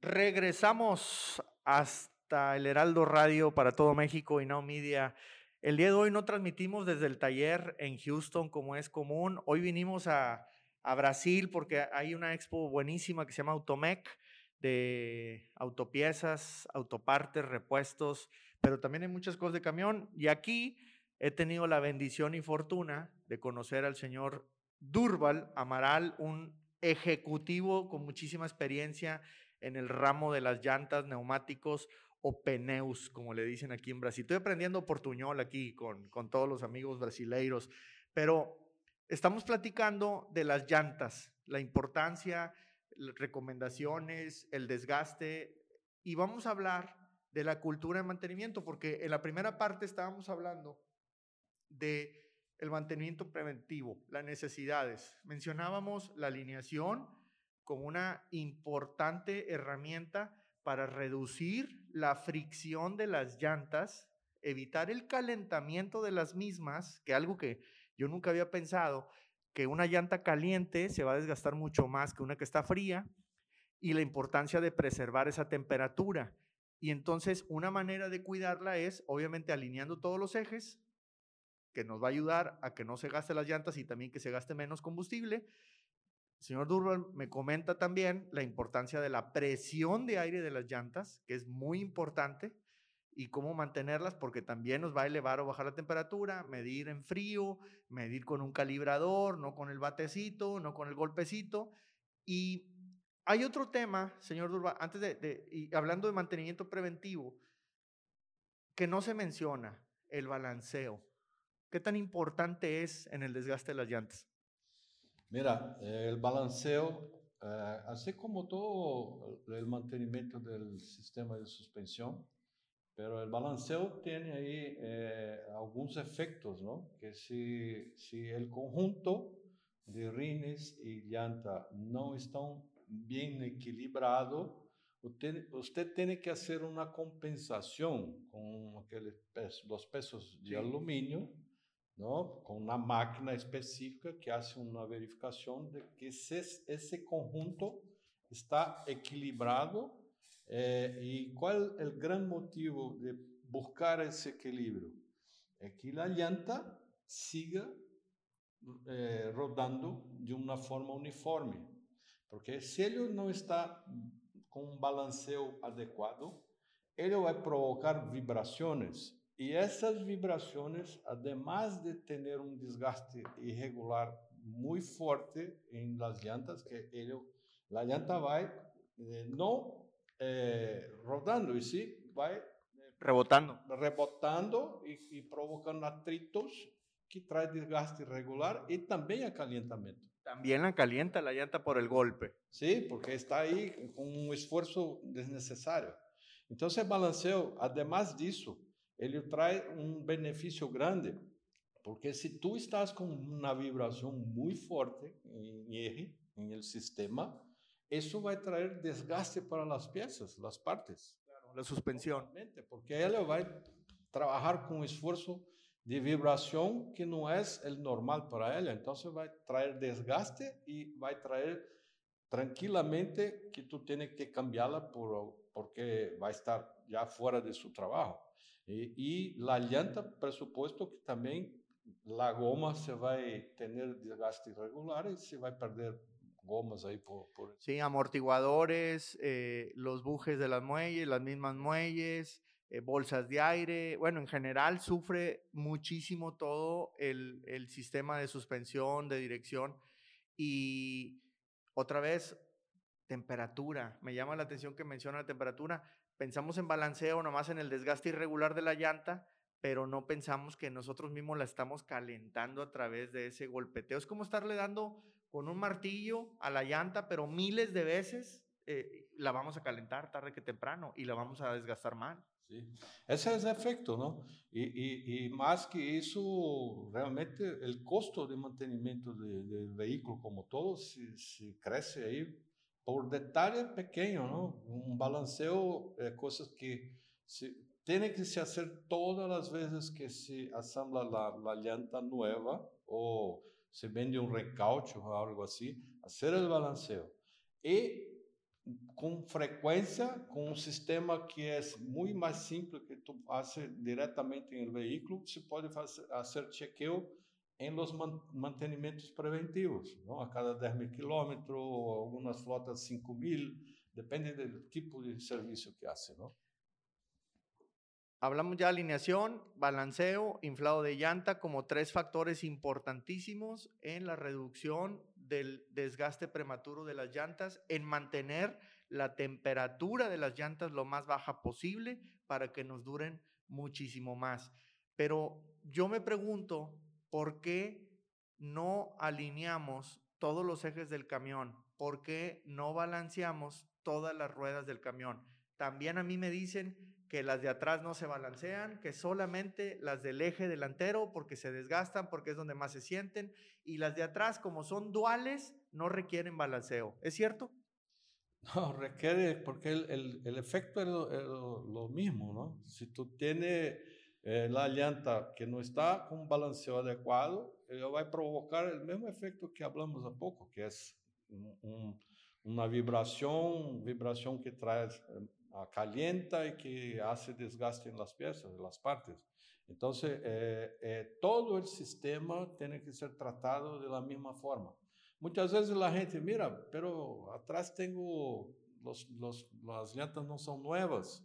Regresamos hasta el Heraldo Radio para todo México y Now Media. El día de hoy no transmitimos desde el taller en Houston como es común. Hoy vinimos a, a Brasil porque hay una expo buenísima que se llama Automec de autopiezas, autopartes, repuestos, pero también hay muchas cosas de camión. Y aquí he tenido la bendición y fortuna de conocer al señor Durval Amaral, un ejecutivo con muchísima experiencia en el ramo de las llantas, neumáticos o peneus, como le dicen aquí en Brasil. Estoy aprendiendo portuñol aquí con, con todos los amigos brasileiros, pero estamos platicando de las llantas, la importancia, recomendaciones, el desgaste, y vamos a hablar de la cultura de mantenimiento, porque en la primera parte estábamos hablando de el mantenimiento preventivo, las necesidades. Mencionábamos la alineación como una importante herramienta para reducir la fricción de las llantas, evitar el calentamiento de las mismas, que algo que yo nunca había pensado, que una llanta caliente se va a desgastar mucho más que una que está fría, y la importancia de preservar esa temperatura. Y entonces una manera de cuidarla es, obviamente, alineando todos los ejes, que nos va a ayudar a que no se gaste las llantas y también que se gaste menos combustible. Señor Durban me comenta también la importancia de la presión de aire de las llantas, que es muy importante, y cómo mantenerlas, porque también nos va a elevar o bajar la temperatura, medir en frío, medir con un calibrador, no con el batecito, no con el golpecito. Y hay otro tema, señor Durban, antes de, de y hablando de mantenimiento preventivo, que no se menciona, el balanceo. ¿Qué tan importante es en el desgaste de las llantas? Mira, el balanceo, eh, así como todo el mantenimiento del sistema de suspensión, pero el balanceo tiene ahí eh, algunos efectos, ¿no? Que si, si el conjunto de rines y llanta no están bien equilibrados, usted, usted, tiene que hacer una compensación con aqueles, los pesos de aluminio ¿no? con una máquina específica que hace una verificación de que ese conjunto está equilibrado eh, y cuál es el gran motivo de buscar ese equilibrio. Es que la llanta siga eh, rodando de una forma uniforme, porque si él no está con un balanceo adecuado, él va a provocar vibraciones y esas vibraciones, además de tener un desgaste irregular muy fuerte en las llantas, que ello, la llanta va eh, no eh, rodando, y sí va eh, rebotando, rebotando y, y, provocando atritos que trae desgaste irregular y también acalentamiento. También la calienta la llanta por el golpe. Sí, porque está ahí con un esfuerzo desnecessario. Entonces balanceo, además disso, ele traz um benefício grande, porque se tu estás com uma vibração muito forte em R, em el sistema, isso vai trazer desgaste para as peças, as partes. Claro, a suspensão. Porque ela vai trabalhar com esforço de vibração que não é o normal para ela. Então, vai trazer desgaste e vai trazer tranquilamente que tu tens que cambiá-la por, porque vai estar já fora de seu trabalho. Y, y, la llanta, presupuesto que también la goma se va a tener desgaste irregular y se va a perder gomas ahí por... por... Sí, amortiguadores, eh, los bujes de las muelles, las mismas muelles, eh, bolsas de aire. Bueno, en general sufre muchísimo todo el, el sistema de suspensión, de dirección. Y otra vez, temperatura. Me llama la atención que menciona la temperatura pensamos en balanceo nomás en el desgaste irregular de la llanta, pero no pensamos que nosotros mismos la estamos calentando a través de ese golpeteo. Es como estarle dando con un martillo a la llanta, pero miles de veces eh, la vamos a calentar tarde que temprano y la vamos a desgastar mal. Sí, ese es el efecto, ¿no? Y, más que eso, realmente el costo de mantenimiento de, del vehículo como todo, si, si crece ahí por detalle pequeño, ¿no? Un balanceo, eh, cosas que se, que se hacer todas las veces que se asambla la, la llanta nueva o se vende un recaucho o algo así, hacer el balanceo. Y com frequência com um sistema que é muito mais simples que tu faz diretamente no veículo, se pode fazer, fazer chequeo em los mantenimentos preventivos, a cada 10 mil quilômetros, algumas flotas 5 mil, depende do tipo de serviço que hace. Hablamos ya de alineación, balanceo, inflado de llanta como tres factores importantísimos en la reducción del desgaste prematuro de las llantas, en mantener la temperatura de las llantas lo más baja posible para que nos duren muchísimo más. Pero yo me pregunto, ¿por qué no alineamos todos los ejes del camión? ¿Por qué no balanceamos todas las ruedas del camión? También a mí me dicen que las de atrás no se balancean, que solamente las del eje delantero porque se desgastan, porque es donde más se sienten, y las de atrás como son duales no requieren balanceo. ¿Es cierto? No, requiere, porque el, el, efecto es lo, mismo, ¿no? Si tú tienes eh, la llanta que no está con un balanceo adecuado, ella va a provocar el mismo efecto que hablamos a poco, que es una vibración, vibración que trae eh, calienta y que hace desgaste en las piezas, en las partes. Entonces, eh, eh, todo el sistema tiene que ser tratado de la misma forma. Muchas veces la gente, mira, pero atrás tengo, los, los, las llantas no son nuevas.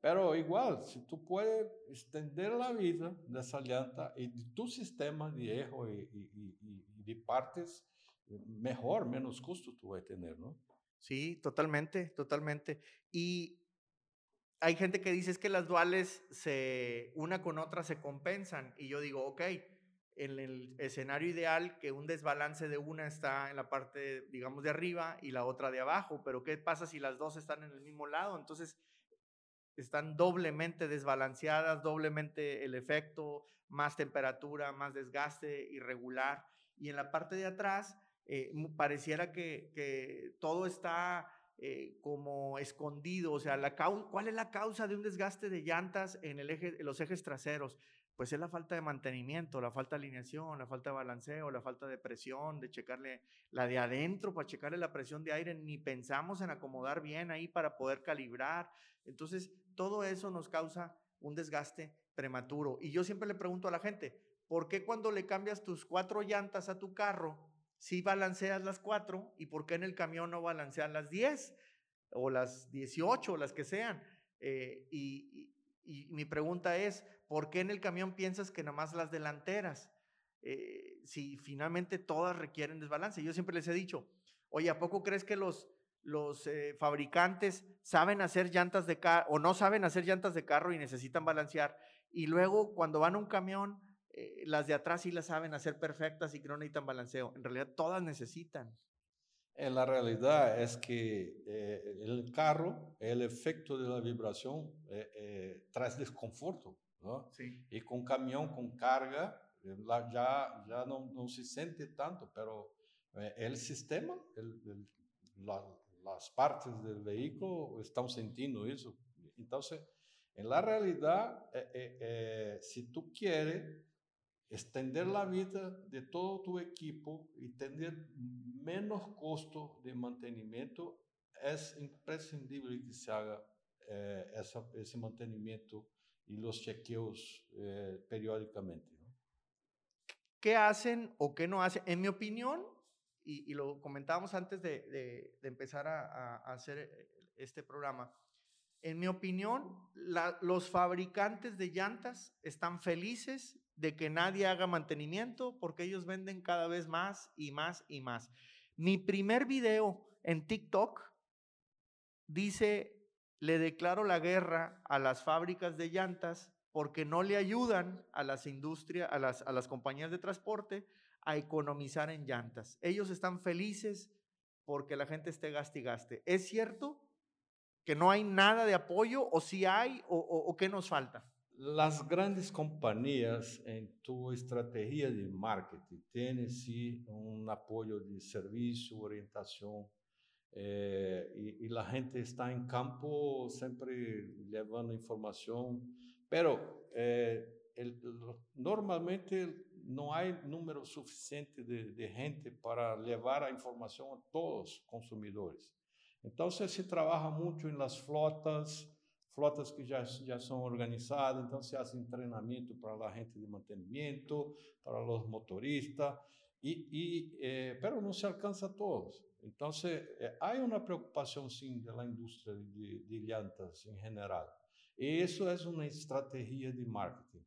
Pero igual, si tú puedes extender la vida de esa llanta y de tu sistema de eje y, y, y de partes, mejor, menos costo tú vas a tener, ¿no? Sí, totalmente, totalmente. Y hay gente que dice es que las duales se una con otra se compensan y yo digo, ok, en el escenario ideal que un desbalance de una está en la parte, digamos, de arriba y la otra de abajo, pero ¿qué pasa si las dos están en el mismo lado? Entonces están doblemente desbalanceadas, doblemente el efecto, más temperatura, más desgaste irregular. Y en la parte de atrás eh, pareciera que, que todo está eh, como escondido, o sea, la ¿cuál es la causa de un desgaste de llantas en, el eje, en los ejes traseros? Pues es la falta de mantenimiento, la falta de alineación, la falta de balanceo, la falta de presión, de checarle la de adentro para checarle la presión de aire, ni pensamos en acomodar bien ahí para poder calibrar. Entonces, todo eso nos causa un desgaste prematuro. Y yo siempre le pregunto a la gente, ¿por qué cuando le cambias tus cuatro llantas a tu carro, si balanceas las cuatro y por qué en el camión no balancean las 10 o las 18 o las que sean. Eh, y, mi pregunta es, ¿por qué en el camión piensas que nada más las delanteras? Eh, si finalmente todas requieren desbalance. Yo siempre les he dicho, oye, ¿a poco crees que los, los eh, fabricantes saben hacer llantas de carro o no saben hacer llantas de carro y necesitan balancear? Y luego cuando van a un camión eh, las de atrás sí las saben hacer perfectas y que no necesitan balanceo. En realidad todas necesitan. En la realidad es que eh, el carro, el efecto de la vibración eh, trae desconforto, ¿no? Sí. Y con camión, con carga, ya, ya no, no, se siente tanto, pero el sistema, las partes del vehículo están sintiendo eso. Entonces, en la realidad, si tú quieres extender la vida de todo tu equipo y tener menos costo de mantenimiento, es imprescindible que se haga eh, ese mantenimiento y los chequeos eh, periódicamente. ¿Qué hacen o qué no hacen? En mi opinión, y, lo comentábamos antes de, empezar a, hacer este programa, en mi opinión, los fabricantes de llantas están felices de que nadie haga mantenimiento porque ellos venden cada vez más y más y más. Mi primer video en TikTok dice, le declaro la guerra a las fábricas de llantas porque no le ayudan a las industrias, a las, a las compañías de transporte a economizar en llantas. Ellos están felices porque la gente esté gaste y gaste. ¿Es cierto que no hay nada de apoyo o si hay o, o qué nos falta? Las grandes compañías en tu estrategia de marketing tienen sí un apoyo de servicio, orientación, eh, y, la gente está en campo siempre llevando información, pero eh, normalmente no hay número suficiente de, de, gente para llevar a información a todos los consumidores. Entonces se trabaja mucho en las flotas, flotas que ya, ya son organizadas, entonces se hace entrenamiento para la gente de mantenimiento, para los motoristas, y, y eh, pero no se alcanza a todos. Entonces, eh, hay una preocupación, sí, de la industria de, de llantas en general. Y eso es una estrategia de marketing.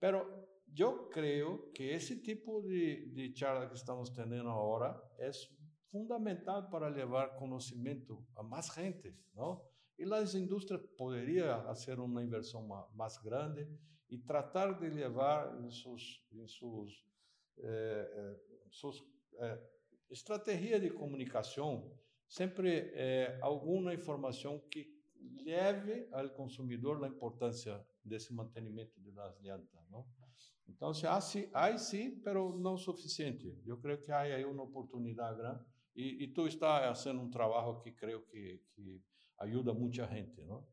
Pero yo creo que ese tipo de, de charla que estamos teniendo ahora es fundamental para llevar conocimiento a más gente, ¿no? Y las industrias podrían hacer una inversión más, más grande y tratar de llevar en sus, en sus, eh, eh, sus eh, estrategias de comunicación sempre eh, alguma informação que leve ao consumidor a importância desse mantenimento das llantas, não? Então, há, há sim, mas não suficiente. Eu creio que há aí uma oportunidade grande e, e tu está fazendo um trabalho que creio que, que ayuda a mucha gente, ¿no?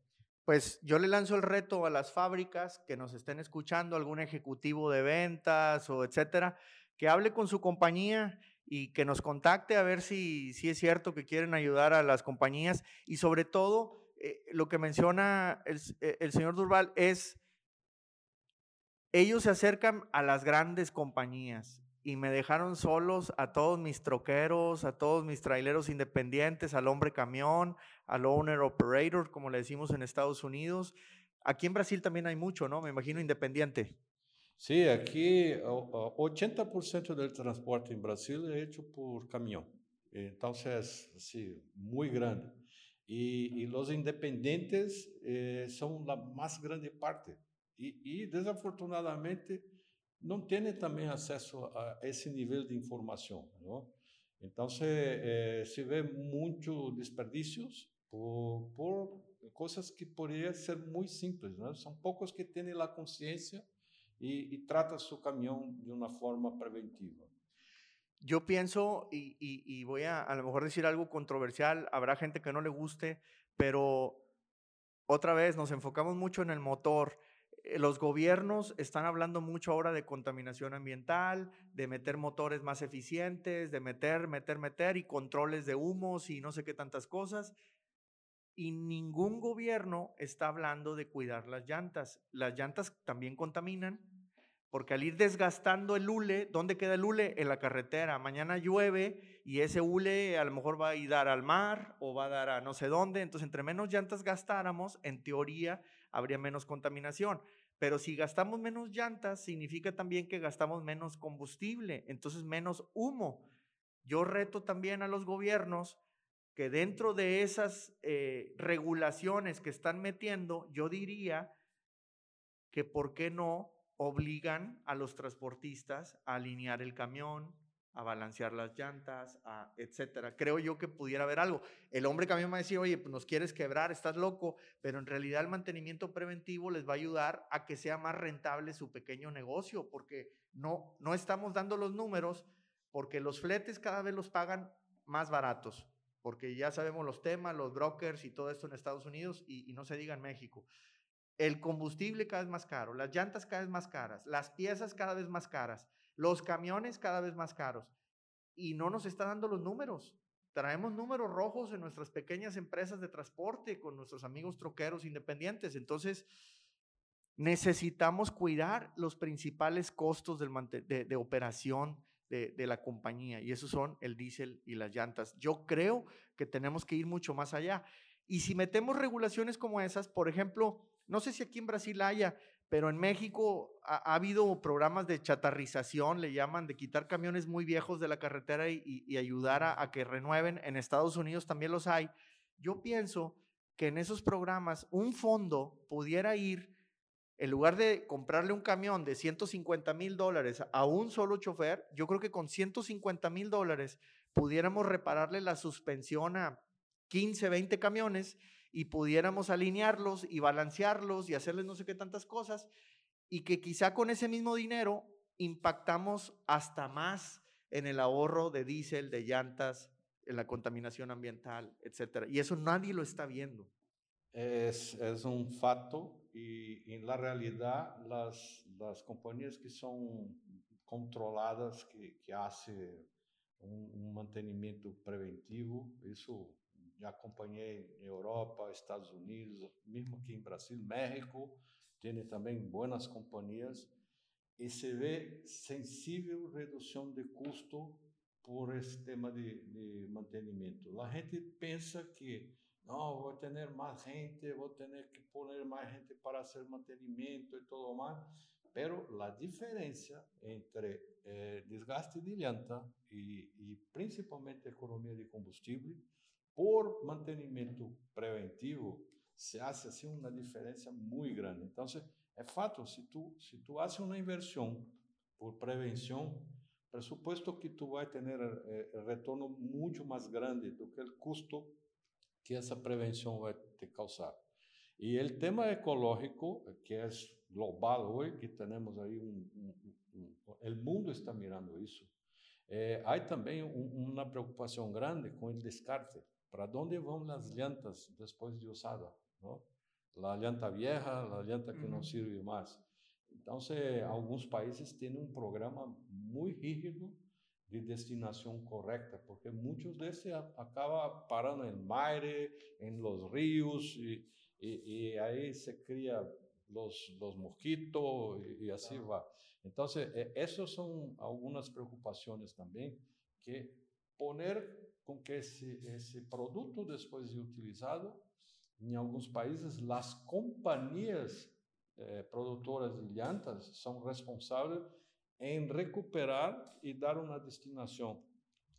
Pues yo le lanzo el reto a las fábricas que nos estén escuchando, algún ejecutivo de ventas o etcétera, que hable con su compañía y que nos contacte a ver si, si es cierto que quieren ayudar a las compañías y sobre todo eh, lo que menciona el, eh, el señor Durval es, ellos se acercan a las grandes compañías y me dejaron solos a todos mis troqueros, a todos mis traileros independientes, al hombre camión, al owner operator, como le decimos en Estados Unidos. Aquí en Brasil también hay mucho, ¿no? Me imagino independiente. Sí, aquí 80% del transporte en Brasil es hecho por camión. Entonces, sí, muy grande. Y, y los independientes eh, son la más grande parte. Y, y desafortunadamente, não tem também acesso a esse nível de informação. Não? Então, se, eh, se vê muito desperdícios por, por coisas que poderiam ser muito simples. Não? São poucos que têm a consciência e, e tratam seu de uma forma preventiva. Yo pienso, y, y, voy a a lo mejor decir algo controversial, habrá gente que no le guste, pero otra vez nos enfocamos mucho en el motor los gobiernos están hablando mucho ahora de contaminación ambiental, de meter motores más eficientes, de meter, meter, meter y controles de humos y no sé qué tantas cosas. Y ningún gobierno está hablando de cuidar las llantas. Las llantas también contaminan, porque al ir desgastando el hule, ¿dónde queda el hule? En la carretera. Mañana llueve y ese hule a lo mejor va a ir al mar o va a dar a no sé dónde. Entonces, entre menos llantas gastáramos, en teoría habría menos contaminación. Pero si gastamos menos llantas, significa también que gastamos menos combustible, entonces menos humo. Yo reto también a los gobiernos que dentro de esas eh, regulaciones que están metiendo, yo diría que por qué no obligan a los transportistas a alinear el camión, a balancear las llantas, a etcétera. Creo yo que pudiera haber algo. El hombre me va a decir, oye, pues nos quieres quebrar, estás loco, pero en realidad el mantenimiento preventivo les va a ayudar a que sea más rentable su pequeño negocio, porque no, no estamos dando los números, porque los fletes cada vez los pagan más baratos, porque ya sabemos los temas, los brokers y todo esto en Estados Unidos y, y no se diga en México. El combustible cada vez más caro, las llantas cada vez más caras, las piezas cada vez más caras los camiones cada vez más caros y no nos está dando los números. Traemos números rojos en nuestras pequeñas empresas de transporte con nuestros amigos troqueros independientes. Entonces, necesitamos cuidar los principales costos del de, de, operación de, de, la compañía y esos son el diésel y las llantas. Yo creo que tenemos que ir mucho más allá. Y si metemos regulaciones como esas, por ejemplo, no sé si aquí en Brasil haya, pero en México ha, habido programas de chatarrización, le llaman, de quitar camiones muy viejos de la carretera y, ayudar a, que renueven. En Estados Unidos también los hay. Yo pienso que en esos programas un fondo pudiera ir, en lugar de comprarle un camión de 150 mil dólares a un solo chofer, yo creo que con 150 mil dólares pudiéramos repararle la suspensión a 15, 20 camiones y pudiéramos alinearlos y balancearlos y hacerles no sé qué tantas cosas y que quizá con ese mismo dinero impactamos hasta más en el ahorro de diésel, de llantas, en la contaminación ambiental, etcétera. Y eso nadie lo está viendo. Es, un fato y en la realidad las, las compañías que son controladas, que, que hacen un mantenimiento preventivo, eso já acompanhei Europa, Estados Unidos, mesmo aqui em Brasil, México, tem também boas companhias e se vê sensível redução de custo por esse tema de, de mantenimento. A gente pensa que não, vou ter mais gente, vou ter que pôr mais gente para fazer mantenimento e tudo mais, pero a diferença entre eh, desgaste de llanta e, e principalmente economia de combustível por mantenimento preventivo se hace assim uma diferença muito grande. Então, é fato, se tu se tu haces uma inversão por prevenção, presupuesto que tu vai ter eh, retorno muito mais grande do que o custo que essa prevenção vai te causar. E o tema ecológico, que é global hoje, que temos aí um, um, mundo está mirando isso. Eh, há também uma preocupação grande com o descarte. ¿Para dónde van las llantas después de usada? ¿no? La llanta vieja, la llanta que no sirve más. Entonces, algunos países tienen un programa muy rígido de destinación correcta, porque muchos de estos acaban parando en mar, en los ríos, y, y, ahí se cría los, los mosquitos y, así va. Entonces, eh, esas son algunas preocupaciones también, que poner com que esse, esse produto, depois de utilizado, em alguns países, as companhias eh, produtoras de llantas são responsáveis em recuperar e dar uma destinação.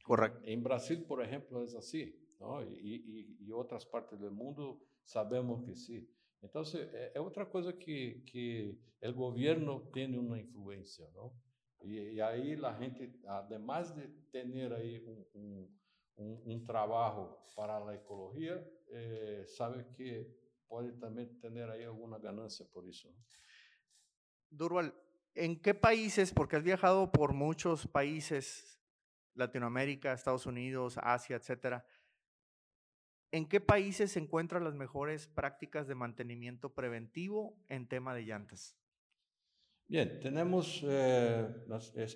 Correto. Em Brasil, por exemplo, é assim, não? E, e, e outras partes do mundo sabemos que sim. Então, é, é outra coisa que, que o governo tem uma influência, não? E, e aí a gente, además de ter aí um, um um, um trabalho para a ecologia, eh, sabe que pode também ter aí alguma ganância por isso. Durval, ¿en qué países, porque has viajado por muchos países, Latinoamérica, Estados Unidos, Asia, etcétera, ¿en qué países se encuentran las mejores prácticas de mantenimiento preventivo en tema de llantas? Bien, tenemos eh,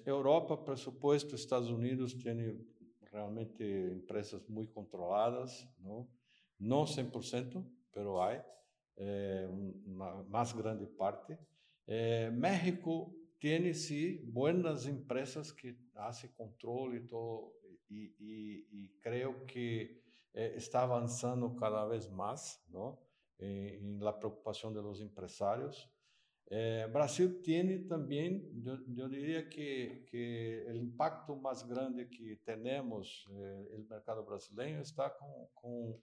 Europa, presupuesto, Estados Unidos tiene realmente empresas muy controladas, ¿no? No 100%, pero hay eh, una más grande parte. Eh, México tiene sí buenas empresas que hacen control y todo, y, y, y creo que eh, está avanzando cada vez más, ¿no? en la preocupación de los empresarios. Eh, Brasil tem também, eu, eu diria que, que o impacto mais grande que temos eh, o mercado brasileiro está com, com,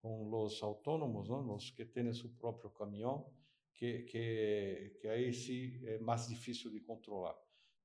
com os autônomos, não? os que têm seu próprio caminhão, que, que, que aí sim é mais difícil de controlar.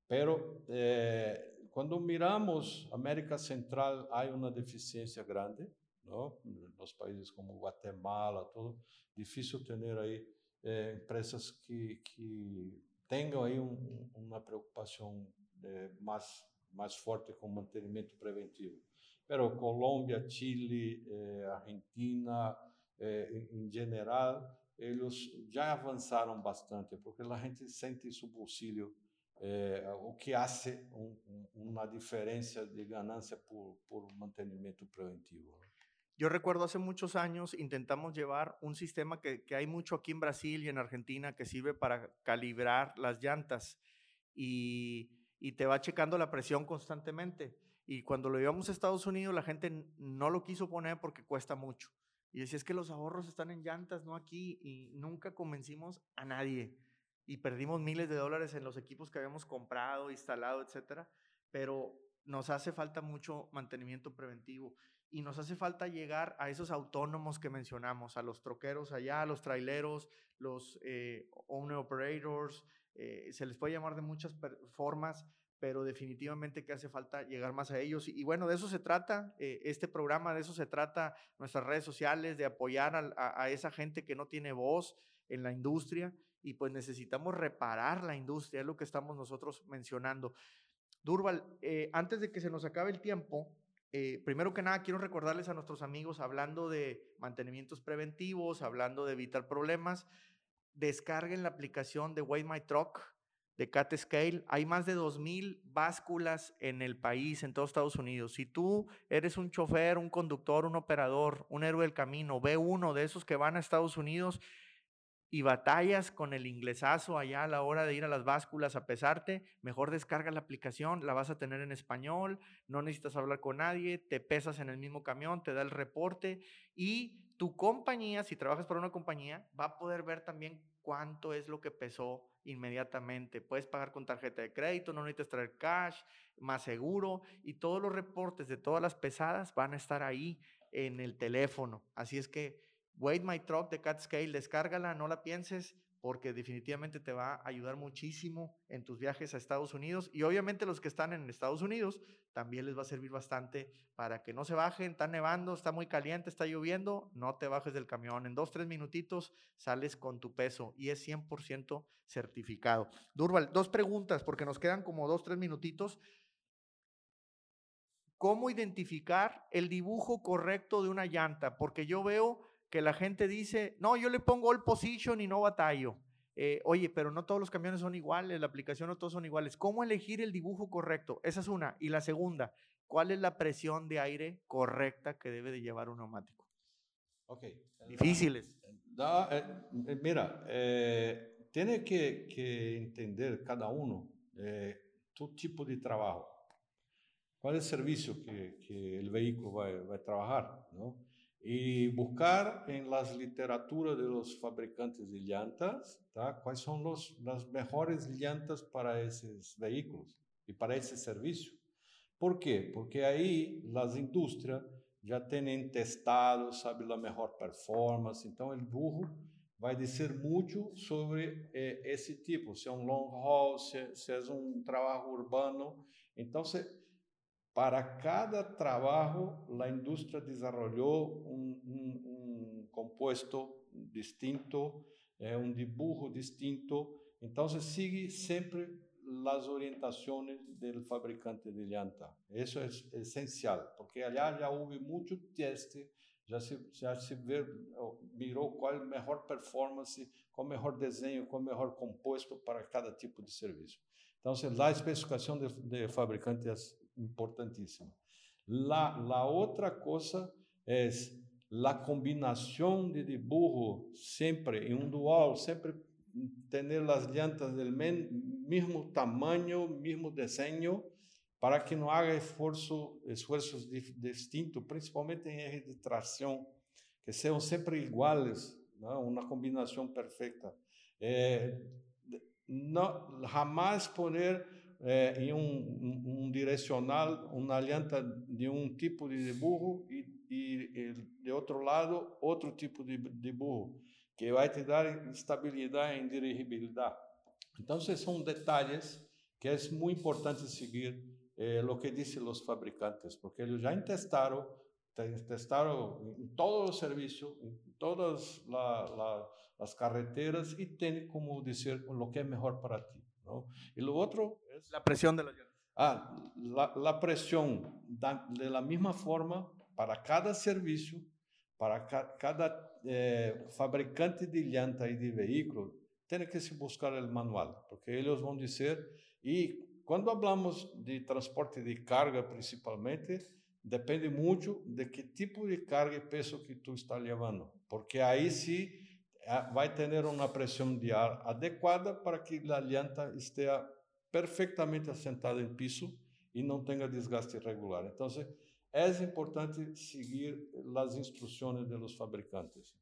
Pero eh, quando miramos América Central, há uma deficiência grande, não? nos países como Guatemala, tudo difícil ter aí é, empresas que, que tenham aí um, uma preocupação é, mais, mais forte com mantenimento preventivo. Pero Colômbia, Chile, eh, Argentina, eh, em geral, eles já avançaram bastante, porque a gente sente isso bolsillo, eh, o que faz um, um, uma diferença de ganância por, por mantenimento preventivo. Yo recuerdo hace muchos años intentamos llevar un sistema que, hay mucho aquí en Brasil y en Argentina que sirve para calibrar las llantas y, te va checando la presión constantemente. Y cuando lo llevamos a Estados Unidos, la gente no lo quiso poner porque cuesta mucho. Y decía, es que los ahorros están en llantas, no aquí. Y nunca convencimos a nadie. Y perdimos miles de dólares en los equipos que habíamos comprado, instalado, etcétera. Pero nos hace falta mucho mantenimiento preventivo y nos hace falta llegar a esos autónomos que mencionamos, a los troqueros allá, a los traileros, los eh, owner operators, eh, se les puede llamar de muchas formas, pero definitivamente que hace falta llegar más a ellos. Y, bueno, de eso se trata eh, este programa, de eso se trata nuestras redes sociales, de apoyar a, a, esa gente que no tiene voz en la industria y pues necesitamos reparar la industria, es lo que estamos nosotros mencionando. Durval, antes de que se nos acabe el tiempo, eh, primero que nada, quiero recordarles a nuestros amigos, hablando de mantenimientos preventivos, hablando de evitar problemas, descarguen la aplicación de Way My Truck. de Cat Scale. Hay más de 2.000 básculas en el país, en todos Estados Unidos. Si tú eres un chofer, un conductor, un operador, un héroe del camino, ve uno de esos que van a Estados Unidos y batallas con el inglesazo allá a la hora de ir a las básculas a pesarte, mejor descarga la aplicación, la vas a tener en español, no necesitas hablar con nadie, te pesas en el mismo camión, te da el reporte y tu compañía, si trabajas para una compañía, va a poder ver también cuánto es lo que pesó inmediatamente. Puedes pagar con tarjeta de crédito, no necesitas traer cash, más seguro y todos los reportes de todas las pesadas van a estar ahí en el teléfono. Así es que Wait My Truck de Cat Scale, descárgala, no la pienses porque definitivamente te va a ayudar muchísimo en tus viajes a Estados Unidos y obviamente los que están en Estados Unidos también les va a servir bastante para que no se bajen, está nevando, está muy caliente, está lloviendo, no te bajes del camión, en dos, tres minutitos sales con tu peso y es 100% certificado. Durval, dos preguntas porque nos quedan como dos, tres minutitos. ¿Cómo identificar el dibujo correcto de una llanta? Porque yo veo que la gente dice, no, yo le pongo all position y no batallo. Eh, oye, pero no todos los camiones son iguales, la aplicación no todos son iguales. ¿Cómo elegir el dibujo correcto? Esa es una. Y la segunda, ¿cuál es la presión de aire correcta que debe de llevar un neumático? Ok. Difíciles. No, eh, eh, mira, tiene que, que, entender cada uno tu tipo de trabajo. ¿Cuál es el servicio que, que el vehículo va, va a trabajar? ¿no? Y buscar en las literaturas de los fabricantes de llantas, ¿tá? cuáles son los, las mejores llantas para esos vehículos y para ese servicio. ¿Por qué? Porque ahí las industrias ya tienen testado, sabe la mejor performance, então el burro vai dizer muito sobre eh, esse tipo, se é um long haul, se, se é um trabalho urbano. Então, se, para cada trabajo, la industria desarrolló un, un, un compuesto distinto, eh, un dibujo distinto. Entonces sigue siempre las orientaciones del fabricante de llanta. Eso es esencial, porque allá ya hubo mucho teste, ya se, ya se ve, miró cuál mejor performance, cuál mejor diseño, cuál mejor compuesto para cada tipo de servicio. Entonces, la especificación de, de fabricante es importantísima. La, la otra cosa es la combinación de dibujo siempre en un dual, siempre tener las llantas del mismo tamaño, mismo diseño, para que no haga esfuerzo, esfuerzos distintos, principalmente en eje de tracción, que sean siempre iguales, ¿no? una combinación perfecta. Eh, no, jamás poner eh, em um, um, direcional, uma llanta de um tipo de burro e, e, e, de outro lado outro tipo de, de burro, que vai te dar estabilidade e dirigibilidade. Então, são detalhes que é muito importante seguir eh, o que dizem os fabricantes, porque eles já testaram, testaram em todo o serviço, em todas la, la, as carreteras e tem como dizer o que é melhor para ti. ¿no? Y lo otro es... La presión de las llantas. Ah, la, la presión da, de la misma forma para cada servicio, para ca, cada eh, fabricante de llanta y de vehículo, tiene que se buscar el manual, porque ellos van a decir, y cuando hablamos de transporte de carga principalmente, depende mucho de qué tipo de carga y peso que tú estás llevando, porque ahí sí vai ter uma pressão de ar adequada para que a llanta esteja perfeitamente assentada em piso e não tenha desgaste irregular. Então, é importante seguir as instruções dos fabricantes.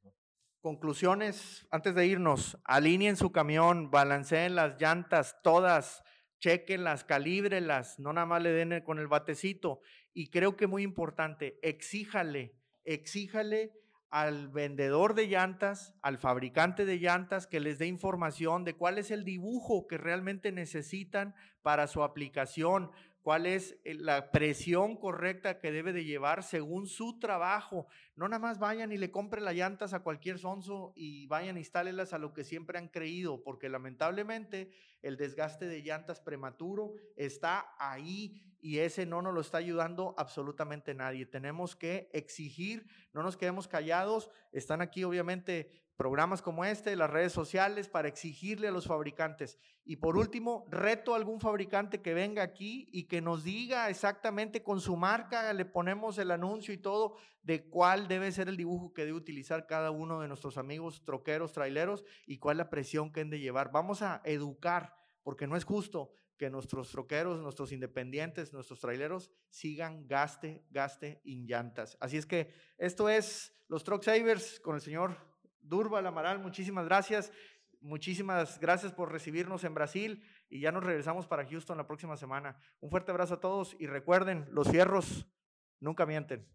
Conclusiones, antes de irnos, alineen su camión, balanceen las llantas todas, chequenlas, calíbrelas, no nada más le den con el batecito. Y creo que muy importante, exíjale, exíjale al vendedor de llantas, al fabricante de llantas, que les dé información de cuál es el dibujo que realmente necesitan para su aplicación, cuál es eh, la presión correcta que debe de llevar según su trabajo. No nada más vayan y le compren las llantas a cualquier sonso y vayan a a lo que siempre han creído, porque lamentablemente el desgaste de llantas prematuro está ahí y ese no nos lo está ayudando absolutamente nadie. Tenemos que exigir, no nos quedemos callados. Están aquí obviamente programas como este, las redes sociales, para exigirle a los fabricantes. Y por último, reto a algún fabricante que venga aquí y que nos diga exactamente con su marca, le ponemos el anuncio y todo, de cuál debe ser el dibujo que debe utilizar cada uno de nuestros amigos troqueros, traileros y cuál la presión que han de llevar. Vamos a educar, porque no es justo que nuestros troqueros, nuestros independientes, nuestros traileros sigan gaste, gaste en llantas. Así es que esto es los Truck Savers con el señor Durval Amaral. Muchísimas gracias. Muchísimas gracias por recibirnos en Brasil y ya nos regresamos para Houston la próxima semana. Un fuerte abrazo a todos y recuerden, los fierros nunca mienten.